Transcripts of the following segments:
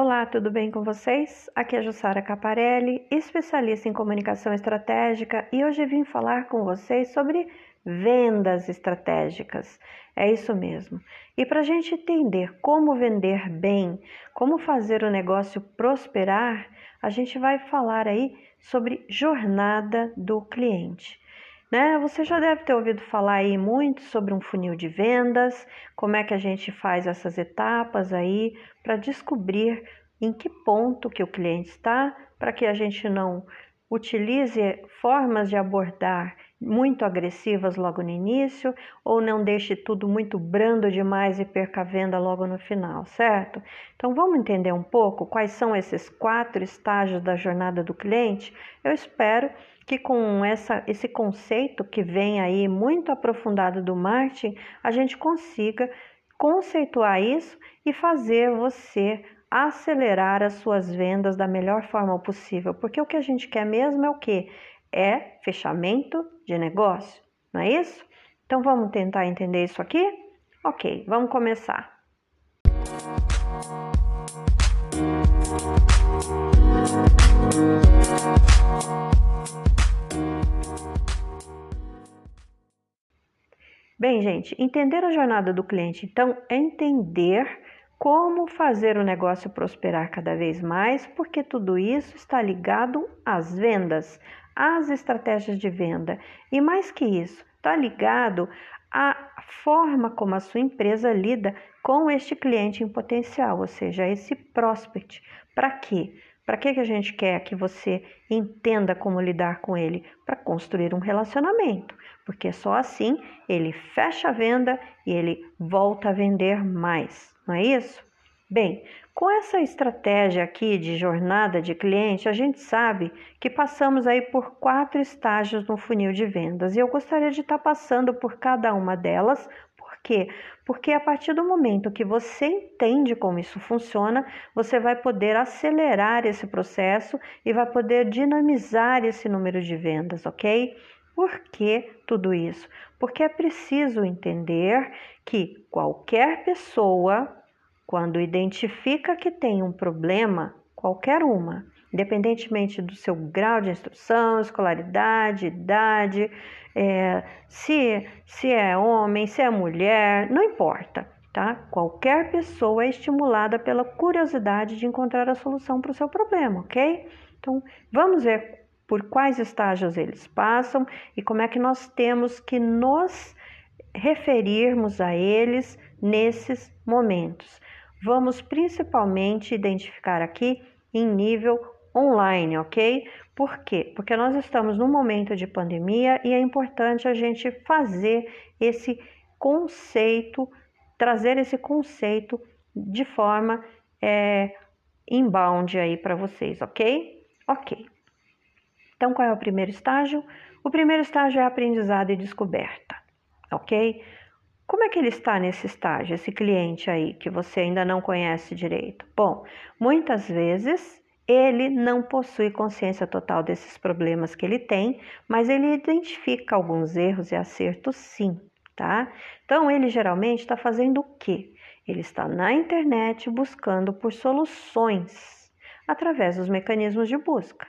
Olá, tudo bem com vocês? Aqui é Jussara Caparelli, especialista em comunicação estratégica, e hoje vim falar com vocês sobre vendas estratégicas. É isso mesmo. E para a gente entender como vender bem, como fazer o negócio prosperar, a gente vai falar aí sobre jornada do cliente. Né? Você já deve ter ouvido falar aí muito sobre um funil de vendas, como é que a gente faz essas etapas aí para descobrir em que ponto que o cliente está, para que a gente não utilize formas de abordar muito agressivas logo no início ou não deixe tudo muito brando demais e perca a venda logo no final, certo? Então vamos entender um pouco quais são esses quatro estágios da jornada do cliente? Eu espero que com essa, esse conceito que vem aí muito aprofundado do marketing, a gente consiga conceituar isso e fazer você acelerar as suas vendas da melhor forma possível, porque o que a gente quer mesmo é o que? É fechamento de negócio, não é isso? Então vamos tentar entender isso aqui? Ok, vamos começar. Bem, gente, entender a jornada do cliente, então, é entender como fazer o negócio prosperar cada vez mais, porque tudo isso está ligado às vendas, às estratégias de venda. E mais que isso, está ligado à forma como a sua empresa lida com este cliente em potencial, ou seja, esse prospect. Para quê? Para que, que a gente quer que você entenda como lidar com ele? Para construir um relacionamento, porque só assim ele fecha a venda e ele volta a vender mais, não é isso? Bem, com essa estratégia aqui de jornada de cliente, a gente sabe que passamos aí por quatro estágios no funil de vendas e eu gostaria de estar passando por cada uma delas por quê? Porque a partir do momento que você entende como isso funciona, você vai poder acelerar esse processo e vai poder dinamizar esse número de vendas, ok? Por que tudo isso? Porque é preciso entender que qualquer pessoa, quando identifica que tem um problema, qualquer uma, independentemente do seu grau de instrução, escolaridade, idade, é, se, se é homem, se é mulher, não importa, tá? Qualquer pessoa é estimulada pela curiosidade de encontrar a solução para o seu problema, ok? Então, vamos ver por quais estágios eles passam e como é que nós temos que nos referirmos a eles nesses momentos. Vamos principalmente identificar aqui em nível online, ok? Por quê? Porque nós estamos num momento de pandemia e é importante a gente fazer esse conceito, trazer esse conceito de forma é, inbound aí para vocês, ok? Ok. Então, qual é o primeiro estágio? O primeiro estágio é aprendizado e descoberta, ok? Como é que ele está nesse estágio, esse cliente aí que você ainda não conhece direito? Bom, muitas vezes ele não possui consciência total desses problemas que ele tem, mas ele identifica alguns erros e acertos sim, tá? Então ele geralmente está fazendo o quê? Ele está na internet buscando por soluções através dos mecanismos de busca.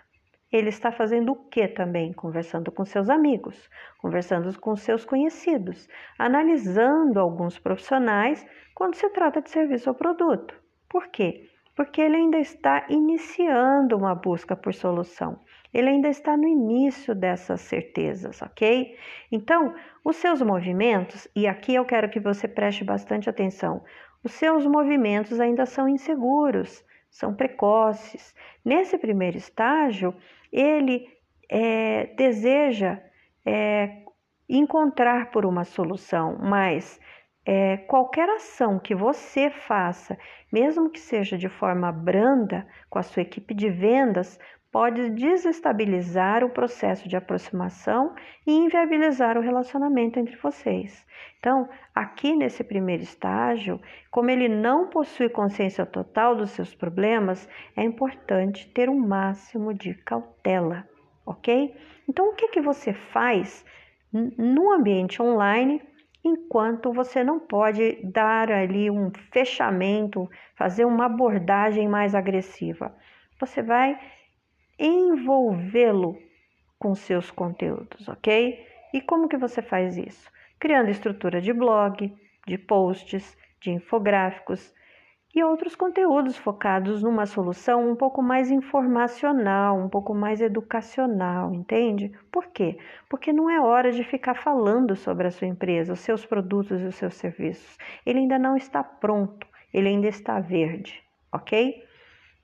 Ele está fazendo o que também? Conversando com seus amigos, conversando com seus conhecidos, analisando alguns profissionais quando se trata de serviço ou produto. Por quê? porque ele ainda está iniciando uma busca por solução. Ele ainda está no início dessas certezas, ok? Então, os seus movimentos, e aqui eu quero que você preste bastante atenção, os seus movimentos ainda são inseguros, são precoces. Nesse primeiro estágio, ele é, deseja é, encontrar por uma solução, mas é, qualquer ação que você faça, mesmo que seja de forma branda, com a sua equipe de vendas, pode desestabilizar o processo de aproximação e inviabilizar o relacionamento entre vocês. Então, aqui nesse primeiro estágio, como ele não possui consciência total dos seus problemas, é importante ter um máximo de cautela, ok? Então, o que, que você faz no ambiente online enquanto você não pode dar ali um fechamento, fazer uma abordagem mais agressiva. Você vai envolvê-lo com seus conteúdos, ok? E como que você faz isso? Criando estrutura de blog, de posts, de infográficos e outros conteúdos focados numa solução um pouco mais informacional, um pouco mais educacional, entende? Por quê? Porque não é hora de ficar falando sobre a sua empresa, os seus produtos e os seus serviços. Ele ainda não está pronto, ele ainda está verde, ok?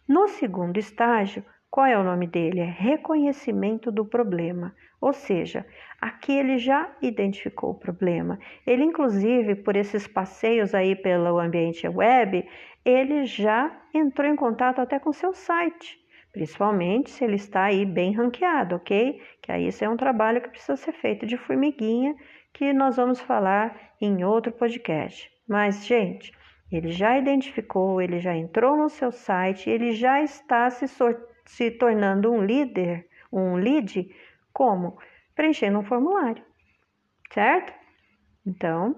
No segundo estágio, qual é o nome dele? É reconhecimento do problema. Ou seja, aqui ele já identificou o problema. Ele, inclusive, por esses passeios aí pelo ambiente web, ele já entrou em contato até com seu site, principalmente se ele está aí bem ranqueado, ok? Que aí isso é um trabalho que precisa ser feito de formiguinha, que nós vamos falar em outro podcast. Mas, gente, ele já identificou, ele já entrou no seu site, ele já está se sorteando se tornando um líder, um lead, como? Preenchendo um formulário, certo? Então,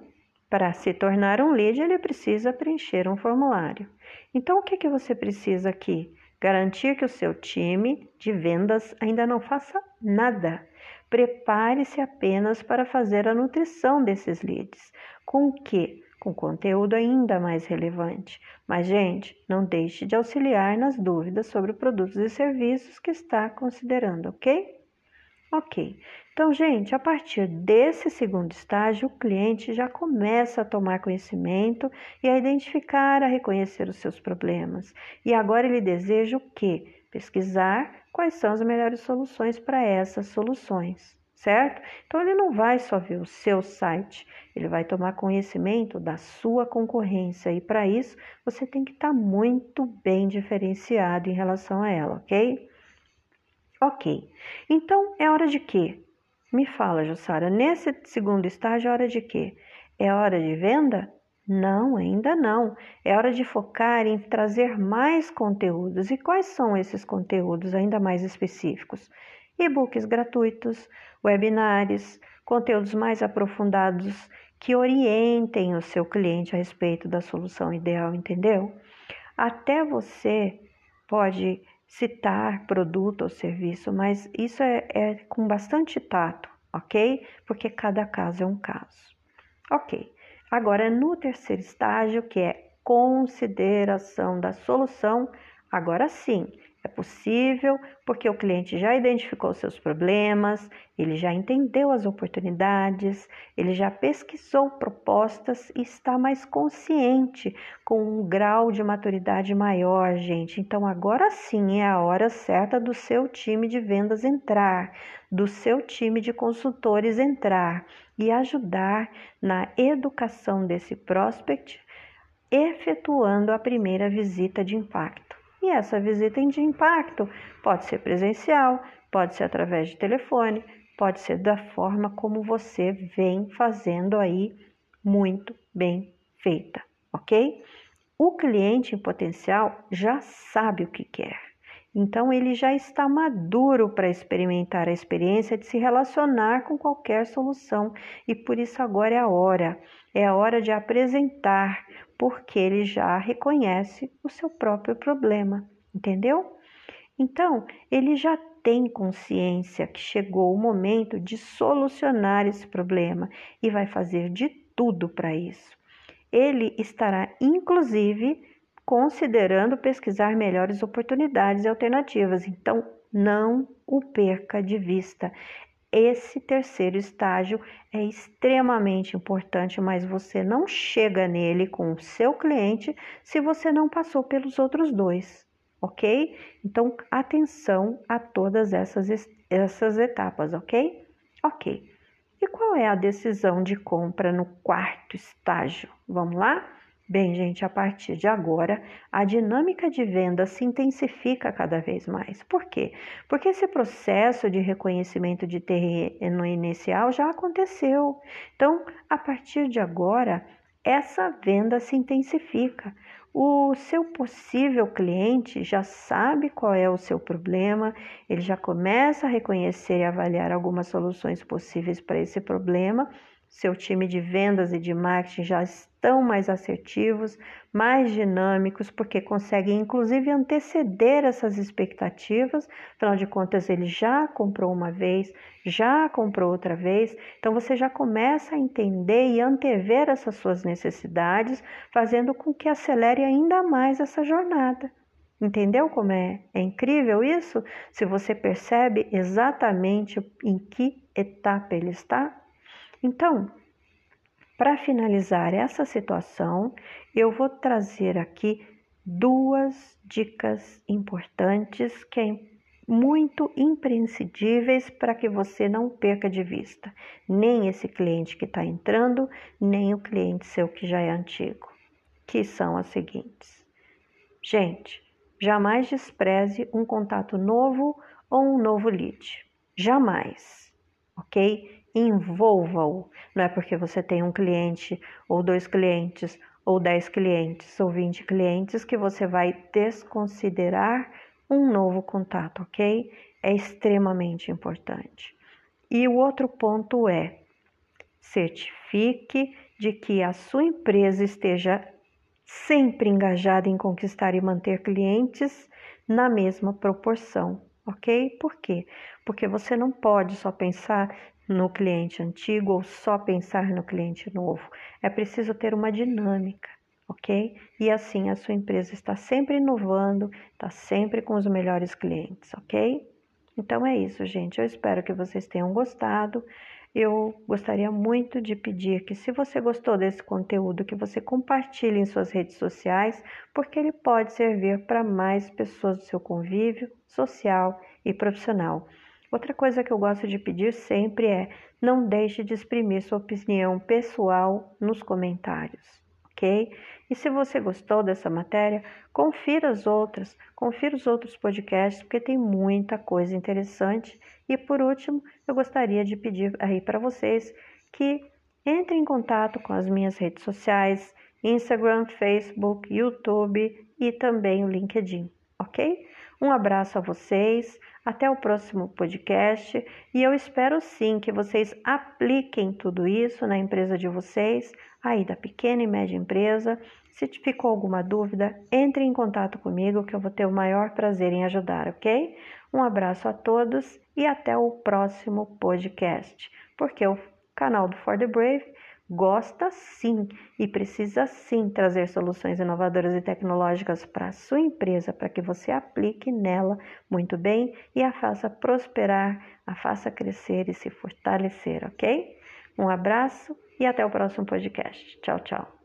para se tornar um lead, ele precisa preencher um formulário. Então, o que, que você precisa aqui? Garantir que o seu time de vendas ainda não faça nada. Prepare-se apenas para fazer a nutrição desses leads. Com o que? Com conteúdo ainda mais relevante. Mas, gente, não deixe de auxiliar nas dúvidas sobre produtos e serviços que está considerando, ok? Ok. Então, gente, a partir desse segundo estágio, o cliente já começa a tomar conhecimento e a identificar, a reconhecer os seus problemas. E agora ele deseja o quê? Pesquisar quais são as melhores soluções para essas soluções certo? Então ele não vai só ver o seu site, ele vai tomar conhecimento da sua concorrência e para isso você tem que estar tá muito bem diferenciado em relação a ela, ok? Ok. Então é hora de quê? Me fala, Jussara, nesse segundo estágio é hora de quê? É hora de venda? Não, ainda não. É hora de focar em trazer mais conteúdos. E quais são esses conteúdos ainda mais específicos? E-books gratuitos, webinários, conteúdos mais aprofundados que orientem o seu cliente a respeito da solução ideal, entendeu? Até você pode citar produto ou serviço, mas isso é, é com bastante tato, ok? Porque cada caso é um caso. Ok. Agora, no terceiro estágio, que é consideração da solução, agora sim, é possível porque o cliente já identificou seus problemas, ele já entendeu as oportunidades, ele já pesquisou propostas e está mais consciente, com um grau de maturidade maior, gente. Então, agora sim é a hora certa do seu time de vendas entrar, do seu time de consultores entrar e ajudar na educação desse prospect, efetuando a primeira visita de impacto. E essa visita de impacto pode ser presencial, pode ser através de telefone, pode ser da forma como você vem fazendo aí muito bem feita, ok? O cliente em potencial já sabe o que quer. Então ele já está maduro para experimentar a experiência de se relacionar com qualquer solução e por isso agora é a hora. É a hora de apresentar porque ele já reconhece o seu próprio problema, entendeu? Então, ele já tem consciência que chegou o momento de solucionar esse problema e vai fazer de tudo para isso. Ele estará, inclusive, considerando pesquisar melhores oportunidades e alternativas, então não o perca de vista. Esse terceiro estágio é extremamente importante, mas você não chega nele com o seu cliente se você não passou pelos outros dois, ok? Então, atenção a todas essas, essas etapas, ok? Ok. E qual é a decisão de compra no quarto estágio? Vamos lá? Bem, gente, a partir de agora, a dinâmica de venda se intensifica cada vez mais. Por quê? Porque esse processo de reconhecimento de terreno inicial já aconteceu. Então, a partir de agora, essa venda se intensifica. O seu possível cliente já sabe qual é o seu problema, ele já começa a reconhecer e avaliar algumas soluções possíveis para esse problema seu time de vendas e de marketing já estão mais assertivos, mais dinâmicos, porque conseguem inclusive anteceder essas expectativas. Afinal de contas, ele já comprou uma vez, já comprou outra vez, então você já começa a entender e antever essas suas necessidades, fazendo com que acelere ainda mais essa jornada. Entendeu como é, é incrível isso? Se você percebe exatamente em que etapa ele está? Então, para finalizar essa situação, eu vou trazer aqui duas dicas importantes que é muito imprescindíveis para que você não perca de vista nem esse cliente que está entrando, nem o cliente seu que já é antigo, que são as seguintes. Gente, Jamais despreze um contato novo ou um novo lead. Jamais, ok? Envolva-o. Não é porque você tem um cliente, ou dois clientes, ou dez clientes, ou vinte clientes que você vai desconsiderar um novo contato, ok? É extremamente importante. E o outro ponto é: certifique de que a sua empresa esteja sempre engajada em conquistar e manter clientes na mesma proporção, ok? Por quê? Porque você não pode só pensar no cliente antigo ou só pensar no cliente novo. É preciso ter uma dinâmica, ok? E assim a sua empresa está sempre inovando, está sempre com os melhores clientes, ok? Então é isso, gente. Eu espero que vocês tenham gostado eu gostaria muito de pedir que, se você gostou desse conteúdo, que você compartilhe em suas redes sociais, porque ele pode servir para mais pessoas do seu convívio social e profissional. Outra coisa que eu gosto de pedir sempre é: não deixe de exprimir sua opinião pessoal nos comentários, ok? E se você gostou dessa matéria, confira as outras, confira os outros podcasts, porque tem muita coisa interessante e por último, eu gostaria de pedir aí para vocês que entrem em contato com as minhas redes sociais, Instagram, Facebook, YouTube e também o LinkedIn, ok? Um abraço a vocês, até o próximo podcast e eu espero sim que vocês apliquem tudo isso na empresa de vocês, aí da pequena e média empresa. Se ficou alguma dúvida, entre em contato comigo que eu vou ter o maior prazer em ajudar, ok? Um abraço a todos e até o próximo podcast, porque o canal do For the Brave gosta sim e precisa sim trazer soluções inovadoras e tecnológicas para a sua empresa, para que você aplique nela muito bem e a faça prosperar, a faça crescer e se fortalecer, ok? Um abraço e até o próximo podcast. Tchau, tchau.